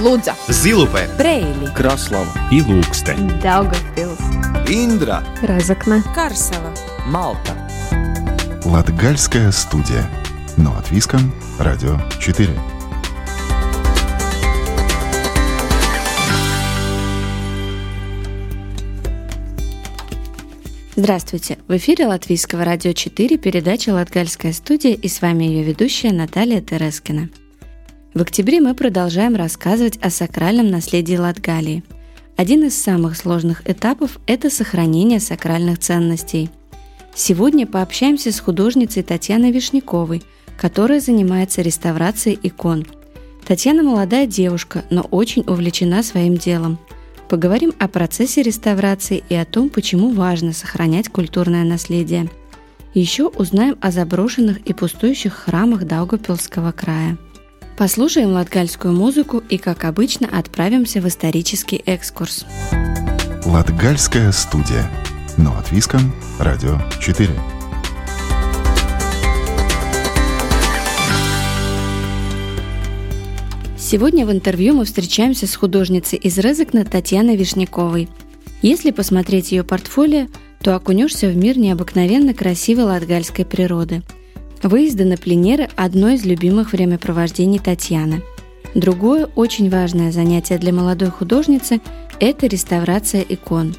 Лудза, Зилупе, Брейли, Краслава и Лукстен. Даугавпилс, Индра, Разокна, Карсела. Малта. Латгальская студия. Но от Виском. Радио 4. Здравствуйте! В эфире Латвийского радио 4 передача «Латгальская студия» и с вами ее ведущая Наталья Терескина. В октябре мы продолжаем рассказывать о сакральном наследии Латгалии. Один из самых сложных этапов – это сохранение сакральных ценностей. Сегодня пообщаемся с художницей Татьяной Вишняковой, которая занимается реставрацией икон. Татьяна молодая девушка, но очень увлечена своим делом – Поговорим о процессе реставрации и о том, почему важно сохранять культурное наследие. Еще узнаем о заброшенных и пустующих храмах Даугапилского края. Послушаем латгальскую музыку и, как обычно, отправимся в исторический экскурс. Латгальская студия. Но от Виском. Радио 4. Сегодня в интервью мы встречаемся с художницей из Резекна Татьяной Вишняковой. Если посмотреть ее портфолио, то окунешься в мир необыкновенно красивой латгальской природы. Выезды на пленеры – одно из любимых времяпровождений Татьяны. Другое очень важное занятие для молодой художницы – это реставрация икон.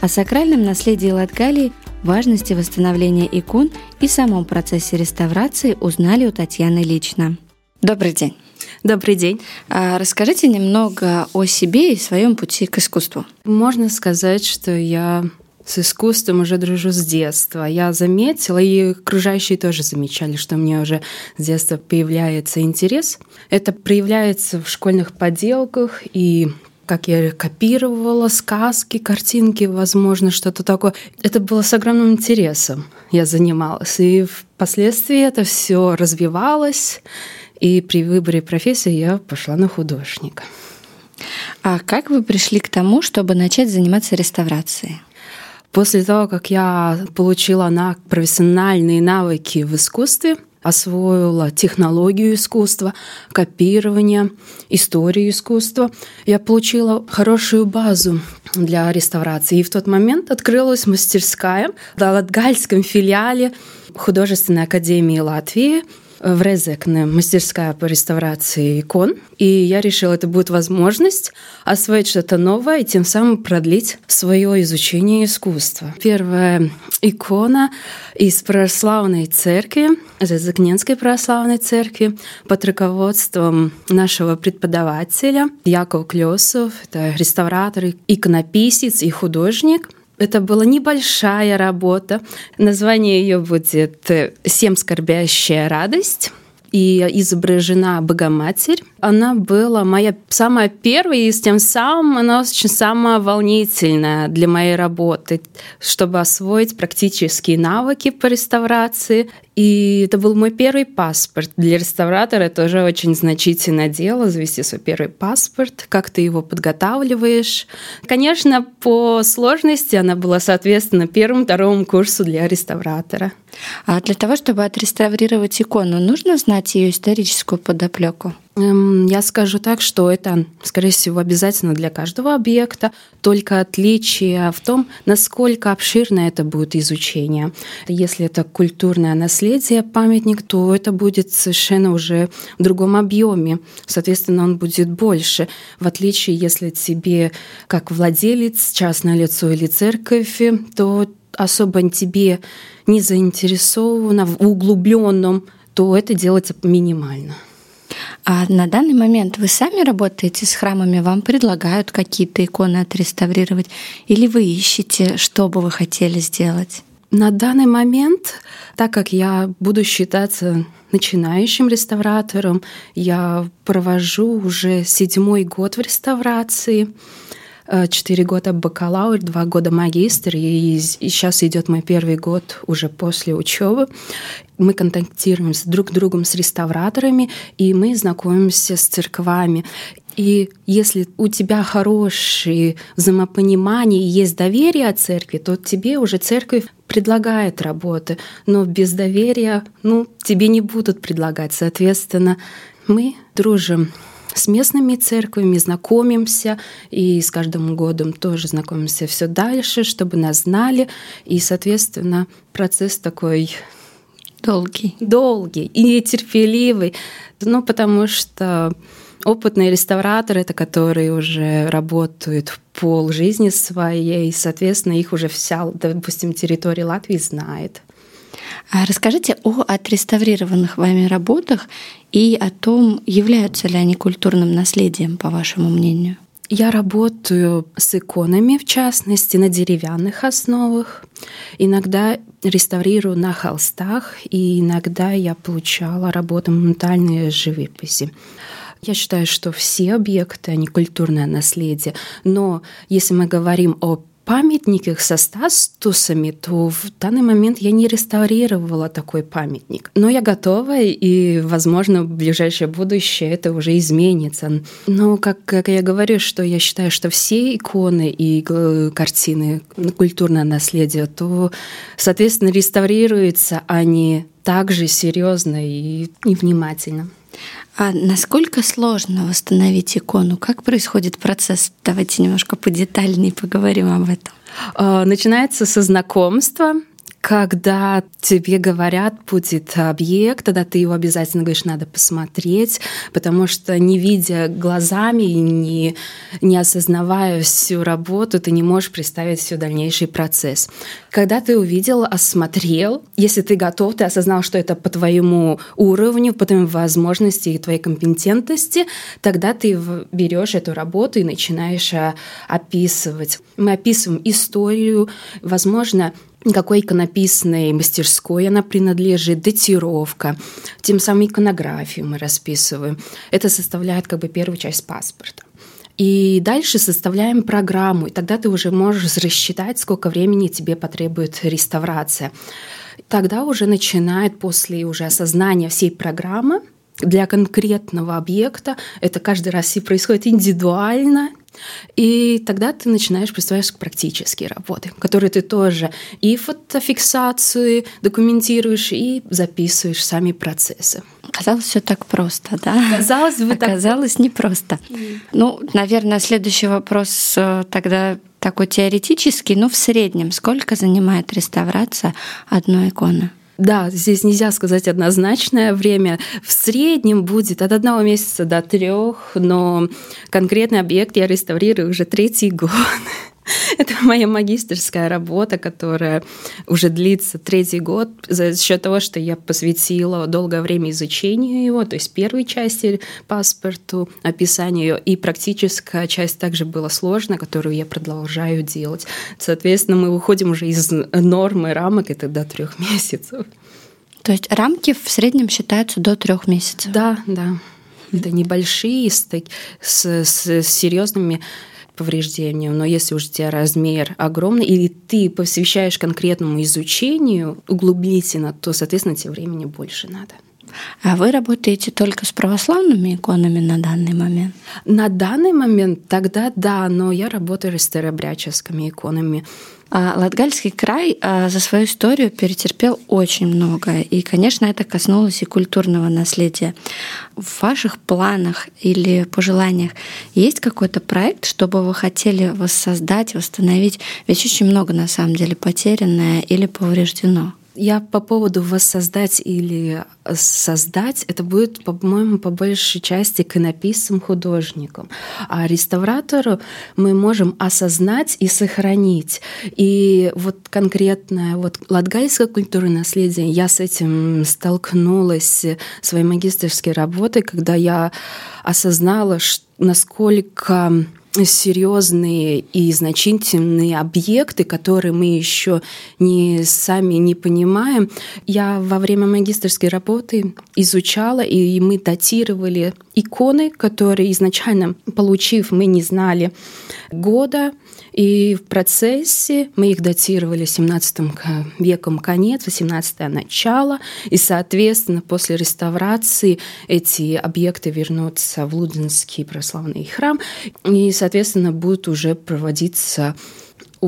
О сакральном наследии Латгалии, важности восстановления икон и самом процессе реставрации узнали у Татьяны лично. Добрый день! Добрый день. А расскажите немного о себе и своем пути к искусству. Можно сказать, что я с искусством уже дружу с детства. Я заметила, и окружающие тоже замечали, что мне уже с детства появляется интерес. Это проявляется в школьных поделках и как я копировала сказки, картинки, возможно, что-то такое. Это было с огромным интересом. Я занималась. И впоследствии это все развивалось. И при выборе профессии я пошла на художника. А как вы пришли к тому, чтобы начать заниматься реставрацией? После того, как я получила на профессиональные навыки в искусстве, освоила технологию искусства, копирование, историю искусства. Я получила хорошую базу для реставрации. И в тот момент открылась мастерская в Латгальском филиале Художественной академии Латвии – в Резекне мастерская по реставрации икон. И я решила, это будет возможность освоить что-то новое и тем самым продлить свое изучение искусства. Первая икона из православной церкви, Резекненской православной церкви, под руководством нашего преподавателя Яков Клесов, это реставратор, иконописец и художник – это была небольшая работа. Название ее будет «Семь скорбящая радость» и изображена Богоматерь. Она была моя самая первая, и с тем самым она очень самая волнительная для моей работы, чтобы освоить практические навыки по реставрации. И это был мой первый паспорт. Для реставратора это уже очень значительное дело, завести свой первый паспорт, как ты его подготавливаешь. Конечно, по сложности она была, соответственно, первым, второму курсу для реставратора. А для того, чтобы отреставрировать икону, нужно знать ее историческую подоплеку? Эм, я скажу так, что это, скорее всего, обязательно для каждого объекта, только отличие в том, насколько обширно это будет изучение. Если это культурное наследие, памятник, то это будет совершенно уже в другом объеме. Соответственно, он будет больше. В отличие, если тебе, как владелец, частное лицо или церковь, то особо тебе не заинтересовано в углубленном, то это делается минимально. А на данный момент вы сами работаете с храмами, вам предлагают какие-то иконы отреставрировать, или вы ищете, что бы вы хотели сделать? На данный момент, так как я буду считаться начинающим реставратором, я провожу уже седьмой год в реставрации. Э, четыре года бакалавр, два года магистр, и, и сейчас идет мой первый год уже после учебы. Мы контактируем с друг другом с реставраторами, и мы знакомимся с церквами. И если у тебя хорошее взаимопонимание и есть доверие от церкви, то тебе уже церковь предлагает работы, но без доверия ну, тебе не будут предлагать. Соответственно, мы дружим с местными церквями, знакомимся, и с каждым годом тоже знакомимся все дальше, чтобы нас знали. И, соответственно, процесс такой долгий. Долгий и терпеливый. Ну, потому что опытные реставраторы, это которые уже работают пол жизни своей, соответственно, их уже вся, допустим, территория Латвии знает. А расскажите о отреставрированных вами работах и о том, являются ли они культурным наследием, по вашему мнению. Я работаю с иконами, в частности, на деревянных основах. Иногда реставрирую на холстах, и иногда я получала работу моментальной живописи. Я считаю, что все объекты, они культурное наследие. Но если мы говорим о памятниках со статусами, то в данный момент я не реставрировала такой памятник. Но я готова, и, возможно, в ближайшее будущее это уже изменится. Но, как, как я говорю, что я считаю, что все иконы и картины культурное наследие, то, соответственно, реставрируются они также серьезно и внимательно. А насколько сложно восстановить икону? Как происходит процесс? Давайте немножко подетальнее поговорим об этом. А, начинается со знакомства, когда тебе говорят, будет объект, тогда ты его обязательно говоришь, надо посмотреть, потому что не видя глазами не, не осознавая всю работу, ты не можешь представить все дальнейший процесс. Когда ты увидел, осмотрел, если ты готов, ты осознал, что это по твоему уровню, по твоим возможностям и твоей компетентности, тогда ты берешь эту работу и начинаешь а, описывать. Мы описываем историю, возможно, какой иконописной мастерской она принадлежит, датировка, тем самым иконографию мы расписываем. Это составляет как бы первую часть паспорта. И дальше составляем программу, и тогда ты уже можешь рассчитать, сколько времени тебе потребует реставрация. Тогда уже начинает после уже осознания всей программы для конкретного объекта, это каждый раз и происходит индивидуально, и тогда ты начинаешь приступать к практические работы, которые ты тоже и фотофиксацию документируешь, и записываешь сами процессы. Казалось, все так просто, да? Казалось бы, Оказалось, так... непросто. Mm. Ну, наверное, следующий вопрос э, тогда такой теоретический, но в среднем сколько занимает реставрация одной иконы? Да, здесь нельзя сказать однозначное время. В среднем будет от одного месяца до трех, но конкретный объект я реставрирую уже третий год. Это моя магистрская работа, которая уже длится третий год за счет того, что я посвятила долгое время изучению его, то есть первой части паспорту, описанию, и практическая часть также была сложная, которую я продолжаю делать. Соответственно, мы выходим уже из нормы рамок, это до трех месяцев. То есть рамки в среднем считаются до трех месяцев? Да, да. Это небольшие, с, с, с серьезными повреждению, но если уж у тебя размер огромный, или ты посвящаешь конкретному изучению углублительно, то, соответственно, тебе времени больше надо. А вы работаете только с православными иконами на данный момент? На данный момент тогда да, но я работаю с старообрядческими иконами. А Латгальский край а, за свою историю перетерпел очень многое. И, конечно, это коснулось и культурного наследия. В ваших планах или пожеланиях есть какой-то проект, чтобы вы хотели воссоздать, восстановить? Ведь очень много, на самом деле, потерянное или повреждено. Я по поводу воссоздать или создать, это будет, по-моему, по большей части иконописцам, художником. А реставратору мы можем осознать и сохранить. И вот конкретное вот латгальское культурное наследие, я с этим столкнулась своей магистрской работой, когда я осознала, насколько серьезные и значительные объекты, которые мы еще не сами не понимаем. Я во время магистрской работы изучала, и мы датировали иконы, которые изначально, получив, мы не знали года, и в процессе мы их датировали 17 веком конец, 18 начало, и, соответственно, после реставрации эти объекты вернутся в Лудинский православный храм, и, соответственно, будут уже проводиться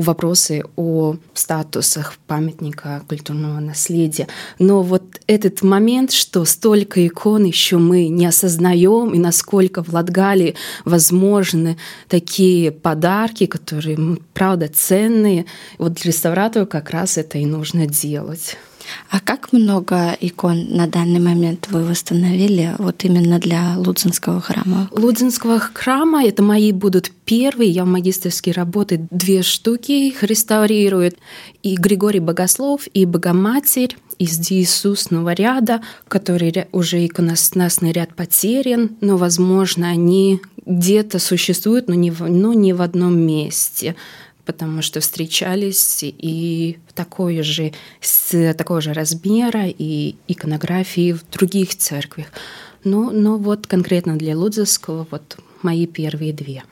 вопросы о статусах памятника культурного наследия. Но вот этот момент, что столько икон еще мы не осознаем, и насколько в Латгалии возможны такие подарки, которые, правда, ценные, вот для реставратора как раз это и нужно делать. А как много икон на данный момент вы восстановили вот именно для Лудзинского храма? Лудзинского храма это мои будут первые. Я в магистрской работе две штуки их реставрируют. И Григорий Богослов, и Богоматерь из Иисусного ряда, который уже иконостасный ряд потерян, но, возможно, они где-то существуют, но не в, но не в одном месте потому что встречались и такой же, с такого же размера и иконографии в других церквях. Но, но вот конкретно для Лудзовского вот мои первые две.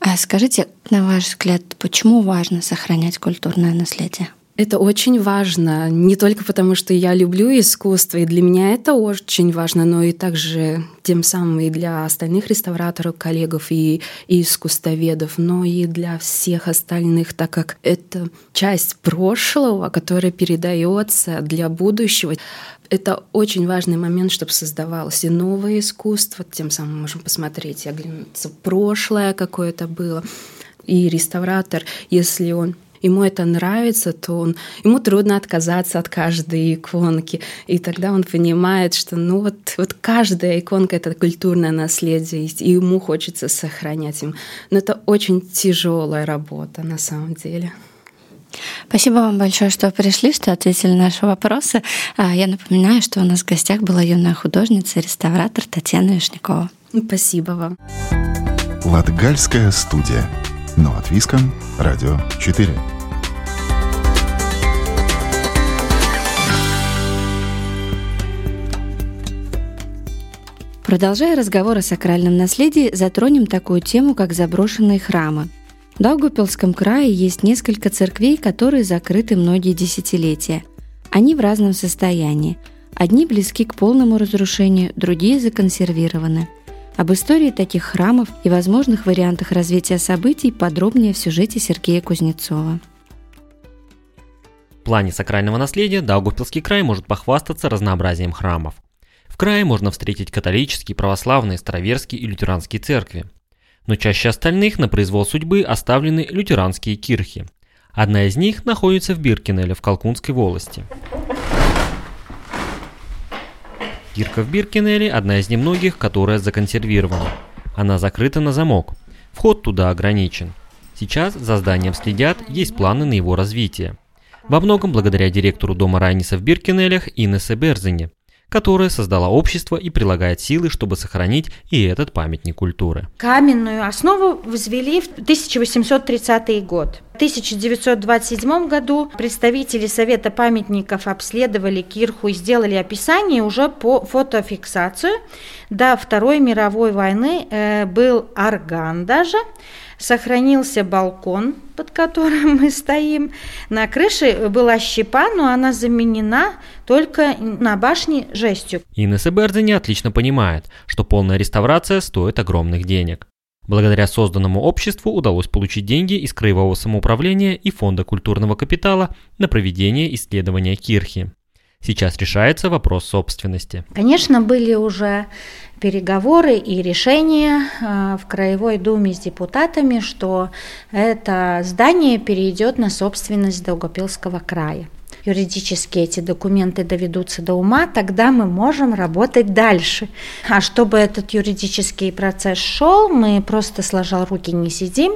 А скажите, на ваш взгляд, почему важно сохранять культурное наследие? Это очень важно, не только потому, что я люблю искусство, и для меня это очень важно, но и также тем самым и для остальных реставраторов, коллегов и, и искусствоведов, но и для всех остальных, так как это часть прошлого, которая передается для будущего. Это очень важный момент, чтобы создавалось и новое искусство, тем самым можем посмотреть и оглянуться прошлое какое-то было. И реставратор, если он ему это нравится, то он, ему трудно отказаться от каждой иконки. И тогда он понимает, что ну вот, вот каждая иконка — это культурное наследие, и ему хочется сохранять им. Но это очень тяжелая работа на самом деле. Спасибо вам большое, что пришли, что ответили на наши вопросы. А, я напоминаю, что у нас в гостях была юная художница и реставратор Татьяна Вишнякова. Спасибо вам. Латгальская студия. Но от Виском. Радио 4. Продолжая разговор о сакральном наследии, затронем такую тему, как заброшенные храмы. В Даугупилском крае есть несколько церквей, которые закрыты многие десятилетия. Они в разном состоянии. Одни близки к полному разрушению, другие законсервированы. Об истории таких храмов и возможных вариантах развития событий подробнее в сюжете Сергея Кузнецова. В плане сакрального наследия Даугупилский край может похвастаться разнообразием храмов. В крае можно встретить католические, православные, староверские и лютеранские церкви. Но чаще остальных на произвол судьбы оставлены лютеранские кирхи. Одна из них находится в Биркинеле в Калкунской волости. Кирка в Биркинеле – одна из немногих, которая законсервирована. Она закрыта на замок. Вход туда ограничен. Сейчас за зданием следят, есть планы на его развитие. Во многом благодаря директору дома Райниса в Биркинелях Инессе Берзене – которая создала общество и прилагает силы, чтобы сохранить и этот памятник культуры. Каменную основу возвели в 1830 год. В 1927 году представители Совета памятников обследовали кирху и сделали описание уже по фотофиксацию. До Второй мировой войны э, был орган даже сохранился балкон, под которым мы стоим. На крыше была щепа, но она заменена только на башне жестью. Инесса Бердени отлично понимает, что полная реставрация стоит огромных денег. Благодаря созданному обществу удалось получить деньги из Краевого самоуправления и Фонда культурного капитала на проведение исследования кирхи. Сейчас решается вопрос собственности. Конечно, были уже переговоры и решения э, в Краевой Думе с депутатами, что это здание перейдет на собственность Долгопилского края юридически эти документы доведутся до ума, тогда мы можем работать дальше. А чтобы этот юридический процесс шел, мы просто сложа руки не сидим,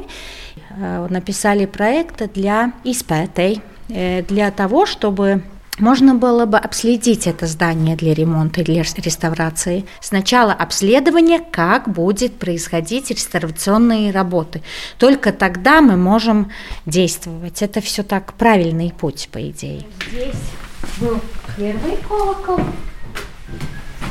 э, написали проект для испытей, э, для того, чтобы можно было бы обследить это здание для ремонта, для реставрации. Сначала обследование, как будет происходить реставрационные работы. Только тогда мы можем действовать. Это все так правильный путь, по идее. Здесь был первый колокол,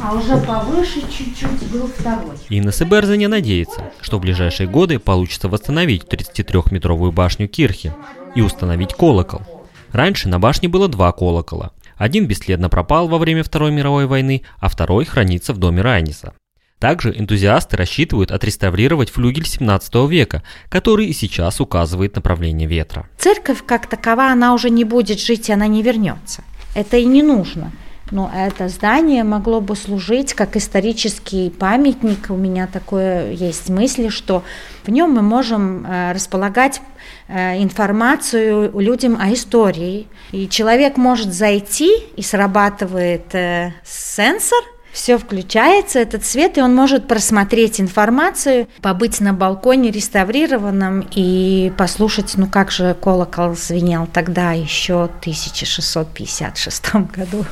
а уже повыше чуть-чуть был второй. Инна Себерзене надеется, что в ближайшие годы получится восстановить 33-метровую башню Кирхи и установить колокол – Раньше на башне было два колокола. Один бесследно пропал во время Второй мировой войны, а второй хранится в доме Райниса. Также энтузиасты рассчитывают отреставрировать флюгель 17 века, который и сейчас указывает направление ветра. Церковь как такова, она уже не будет жить, она не вернется. Это и не нужно. Но это здание могло бы служить как исторический памятник. У меня такое есть мысли, что в нем мы можем э, располагать э, информацию людям о истории. И человек может зайти, и срабатывает э, сенсор – все включается, этот свет, и он может просмотреть информацию, побыть на балконе реставрированном и послушать, ну как же колокол звенел тогда, еще в 1656 году.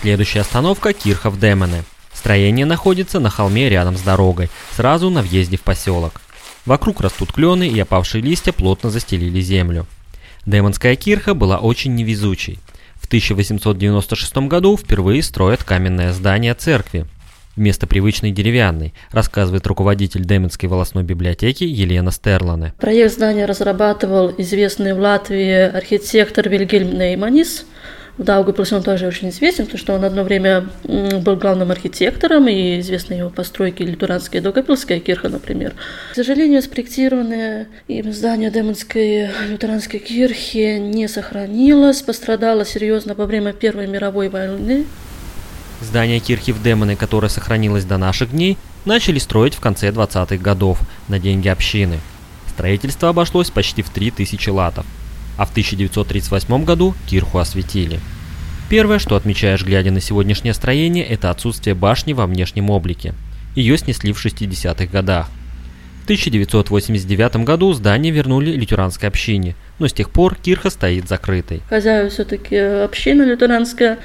Следующая остановка – Кирхов Демоне. Строение находится на холме рядом с дорогой, сразу на въезде в поселок. Вокруг растут клены и опавшие листья плотно застелили землю. Демонская кирха была очень невезучей. В 1896 году впервые строят каменное здание церкви, вместо привычной деревянной, рассказывает руководитель Деменской волосной библиотеки Елена Стерлане. Проект здания разрабатывал известный в Латвии архитектор Вильгельм Нейманис – в Даугавпилсе он тоже очень известен, потому что он одно время был главным архитектором, и известны его постройки Литуранская и Даугавпилская кирха, например. К сожалению, спроектированное им здание Демонской лютеранской кирхи не сохранилось, пострадало серьезно во время Первой мировой войны. Здание кирхи в Демоне, которое сохранилось до наших дней, начали строить в конце 20-х годов на деньги общины. Строительство обошлось почти в 3000 латов а в 1938 году кирху осветили. Первое, что отмечаешь, глядя на сегодняшнее строение, это отсутствие башни во внешнем облике. Ее снесли в 60-х годах. 1989 году здание вернули лютеранской общине, но с тех пор кирха стоит закрытой. Хозяева все-таки община лютеранская.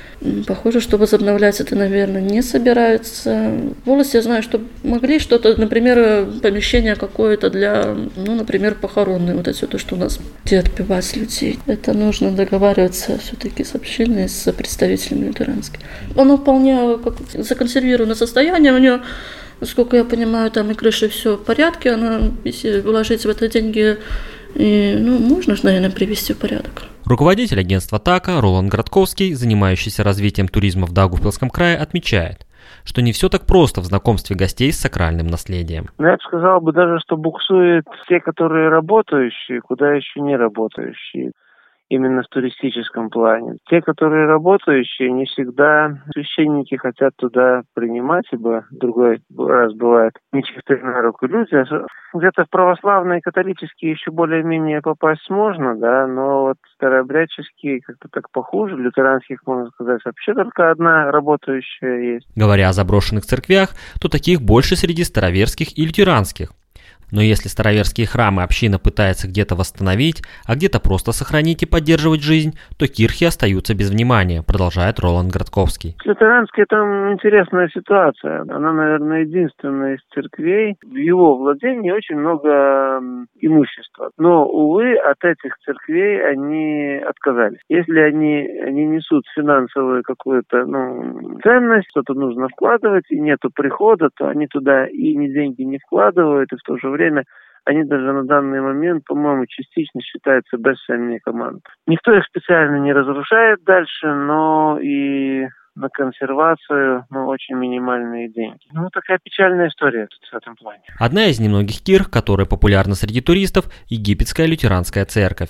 Похоже, что возобновлять это, наверное, не собираются. В волосе я знаю, что могли что-то, например, помещение какое-то для, ну, например, похоронные, вот это то, что у нас, где отпевать людей. Это нужно договариваться все-таки с общиной, с представителями лютеранской. Оно вполне как законсервировано состояние, у него Насколько я понимаю, там и крыша все в порядке, она, если вложить в это деньги, и, ну, можно же, наверное, привести в порядок. Руководитель агентства ТАКа Ролан Градковский, занимающийся развитием туризма в Даугавпилском крае, отмечает, что не все так просто в знакомстве гостей с сакральным наследием. Ну, я бы сказал бы даже, что буксуют те, которые работающие, куда еще не работающие именно в туристическом плане. Те, которые работающие, не всегда священники хотят туда принимать, ибо другой раз бывает нечистые на руку люди. Где-то в православные католические еще более-менее попасть можно, да, но вот старообрядческие как-то так похуже. Лютеранских, можно сказать, вообще только одна работающая есть. Говоря о заброшенных церквях, то таких больше среди староверских и лютеранских. Но если староверские храмы община пытается где-то восстановить, а где-то просто сохранить и поддерживать жизнь, то кирхи остаются без внимания, продолжает Роланд Градковский. С там интересная ситуация. Она, наверное, единственная из церквей. В его владении очень много имущества. Но, увы, от этих церквей они отказались. Если они, они несут финансовую какую-то ну, ценность, что-то нужно вкладывать, и нету прихода, то они туда и ни деньги не вкладывают, и в то же время время они даже на данный момент, по-моему, частично считаются бэшами команд. Никто их специально не разрушает дальше, но и на консервацию, ну, очень минимальные деньги. Ну, такая печальная история тут в этом плане. Одна из немногих кирх, которая популярна среди туристов, египетская лютеранская церковь.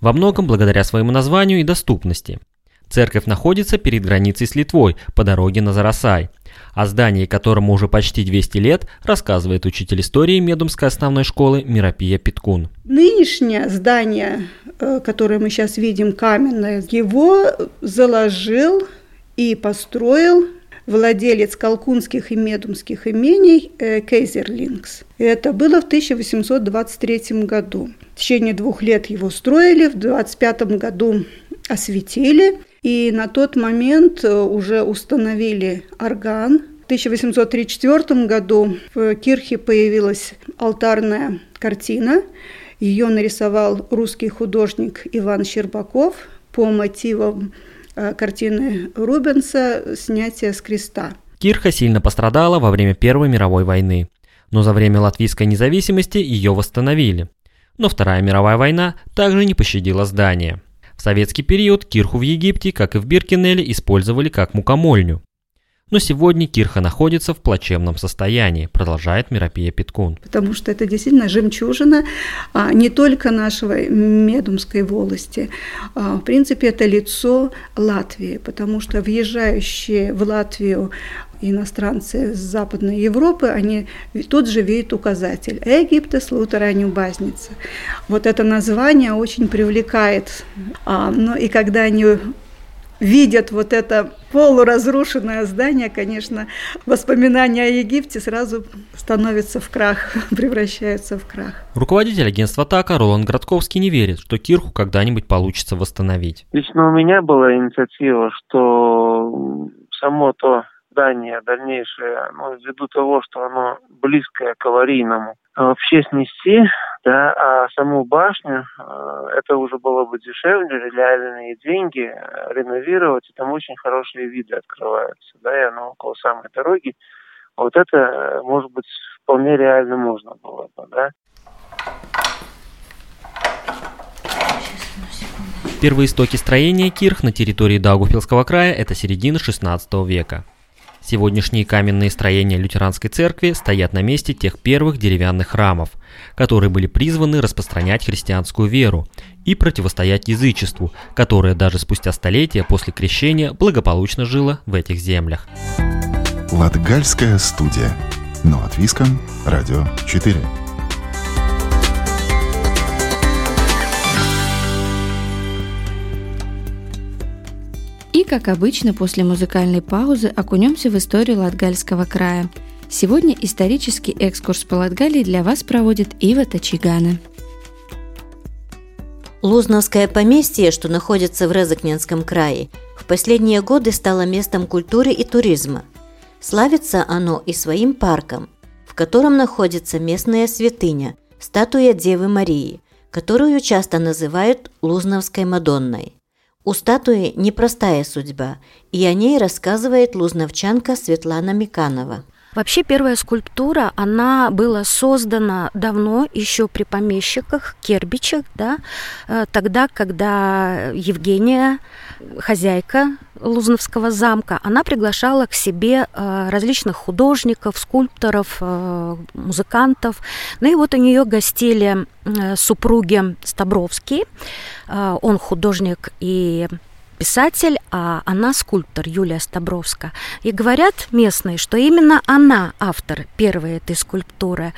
Во многом благодаря своему названию и доступности. Церковь находится перед границей с Литвой по дороге на Зарасай. О здании, которому уже почти 200 лет, рассказывает учитель истории Медумской основной школы Миропия Питкун. Нынешнее здание, э, которое мы сейчас видим, каменное, его заложил и построил владелец Колкунских и Медумских имений э, Кейзерлингс. Это было в 1823 году. В течение двух лет его строили, в 25 году осветили, и на тот момент э, уже установили орган. В 1834 году в Кирхе появилась алтарная картина. Ее нарисовал русский художник Иван Щербаков по мотивам э, картины Рубенса «Снятие с креста». Кирха сильно пострадала во время Первой мировой войны, но за время латвийской независимости ее восстановили. Но Вторая мировая война также не пощадила здание – в советский период кирху в Египте, как и в Биркенеле, использовали как мукомольню. Но сегодня кирха находится в плачевном состоянии, продолжает Миропия Питкун. Потому что это действительно жемчужина а, не только нашего Медумской волости. А, в принципе, это лицо Латвии, потому что въезжающие в Латвию иностранцы с Западной Европы, они тут же видят указатель «Египтес лутераню базница». Вот это название очень привлекает. А, ну и когда они видят вот это полуразрушенное здание, конечно, воспоминания о Египте сразу становятся в крах, превращаются в крах. Руководитель агентства ТАКа Роланд Градковский не верит, что Кирху когда-нибудь получится восстановить. Лично у меня была инициатива, что само то здание дальнейшее, ну, ввиду того, что оно близкое к аварийному, вообще снести, да, а саму башню, э, это уже было бы дешевле, реальные деньги, э, реновировать, и там очень хорошие виды открываются, да, и оно около самой дороги. Вот это, э, может быть, вполне реально можно было бы, да. Первые истоки строения кирх на территории Даугавпилского края – это середина XVI века. Сегодняшние каменные строения лютеранской церкви стоят на месте тех первых деревянных храмов, которые были призваны распространять христианскую веру и противостоять язычеству, которое даже спустя столетия после крещения благополучно жило в этих землях. Латгальская студия. Но от Виском. Радио 4. Как обычно, после музыкальной паузы окунемся в историю Латгальского края. Сегодня исторический экскурс по Латгалии для вас проводит Ива Тачигана. Лузновское поместье, что находится в Резакненском крае, в последние годы стало местом культуры и туризма. Славится оно и своим парком, в котором находится местная святыня – статуя Девы Марии, которую часто называют Лузновской Мадонной. У статуи непростая судьба, и о ней рассказывает лузновчанка Светлана Миканова. Вообще первая скульптура, она была создана давно, еще при помещиках, кербичах, да, э, тогда, когда Евгения, хозяйка Лузновского замка, она приглашала к себе э, различных художников, скульпторов, э, музыкантов. Ну и вот у нее гостили супруги Стабровские, он художник и писатель, а она скульптор Юлия Стабровска. И говорят местные, что именно она автор первой этой скульптуры.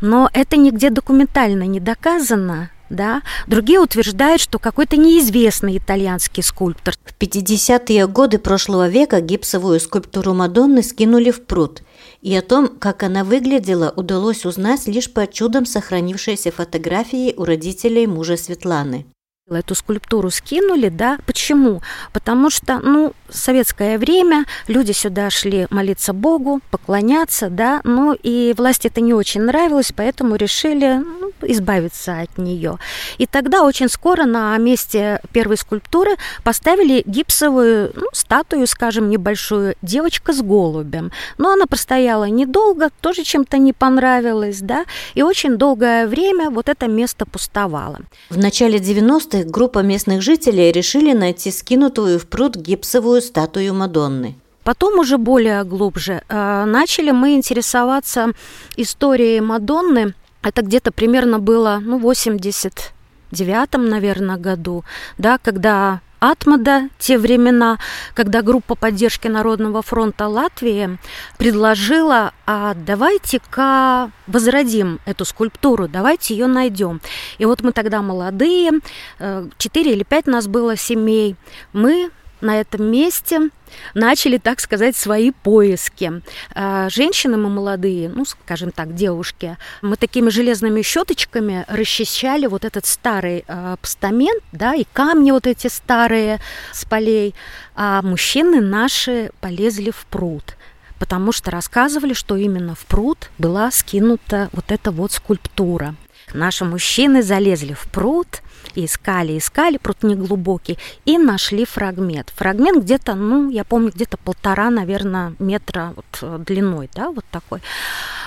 Но это нигде документально не доказано, да. Другие утверждают, что какой-то неизвестный итальянский скульптор. В 50-е годы прошлого века гипсовую скульптуру Мадонны скинули в пруд. И о том, как она выглядела, удалось узнать лишь по чудом сохранившейся фотографии у родителей мужа Светланы. Эту скульптуру скинули, да. Почему? Потому что, ну, советское время, люди сюда шли молиться Богу, поклоняться, да, ну и власти это не очень нравилось, поэтому решили ну, избавиться от нее. И тогда очень скоро на месте первой скульптуры поставили гипсовую ну, статую, скажем, небольшую, девочка с голубем. Но она простояла недолго, тоже чем-то не понравилось, да, и очень долгое время вот это место пустовало. В начале 90 90-х группа местных жителей решили найти скинутую в пруд гипсовую статую Мадонны. Потом уже более глубже э, начали мы интересоваться историей Мадонны. Это где-то примерно было, ну, 89 наверное, году, да, когда Атмада, те времена, когда группа поддержки Народного фронта Латвии предложила, а давайте-ка возродим эту скульптуру, давайте ее найдем. И вот мы тогда молодые, 4 э, или 5 нас было семей, мы на этом месте начали, так сказать, свои поиски. А, женщины мы молодые, ну, скажем так, девушки, мы такими железными щеточками расчищали вот этот старый а, постамент, да, и камни вот эти старые с полей, а мужчины наши полезли в пруд потому что рассказывали, что именно в пруд была скинута вот эта вот скульптура. Наши мужчины залезли в пруд, искали, искали, пруд неглубокий, и нашли фрагмент. Фрагмент где-то, ну, я помню, где-то полтора, наверное, метра вот, длиной, да, вот такой.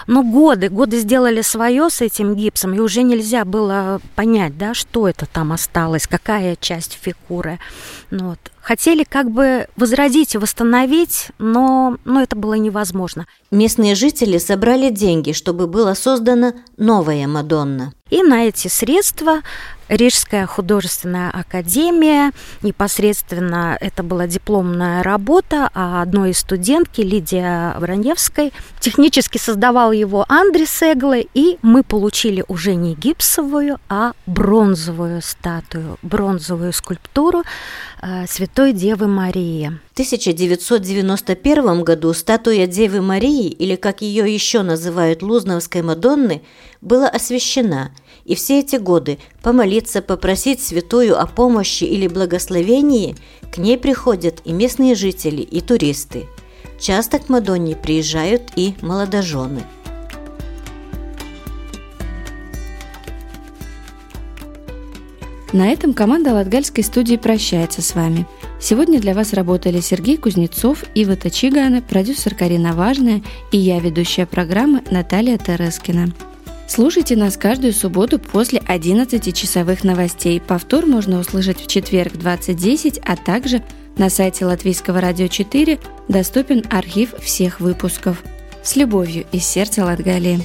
Но годы, годы сделали свое с этим гипсом, и уже нельзя было понять, да, что это там осталось, какая часть фигуры. Ну, вот. Хотели как бы возродить и восстановить, но, но это было невозможно. Местные жители собрали деньги, чтобы была создана новая Мадонна. И на эти средства Рижская художественная академия, непосредственно это была дипломная работа а одной из студентки Лидия Вороневской. Технически создавал его Андрес Эгле, и мы получили уже не гипсовую, а бронзовую статую, бронзовую скульптуру э, Святой Девы Марии. В 1991 году статуя Девы Марии, или как ее еще называют Лузновской Мадонны, была освящена – и все эти годы помолиться, попросить святую о помощи или благословении, к ней приходят и местные жители, и туристы. Часто к Мадонне приезжают и молодожены. На этом команда Латгальской студии прощается с вами. Сегодня для вас работали Сергей Кузнецов, Ива Тачигана, продюсер Карина Важная и я, ведущая программы Наталья Терескина. Слушайте нас каждую субботу после 11 часовых новостей. Повтор можно услышать в четверг в 20.10, а также на сайте Латвийского радио 4 доступен архив всех выпусков. С любовью из сердца Латгалии.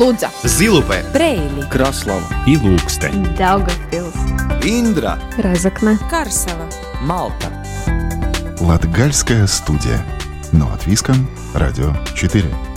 Лудза, Зилупе, Брейли, Краслава. И Ilūkste, Daugavpils, Индра, Разокна, Карсела, Малта. Латгальская студия. Но от Виском, Радио 4.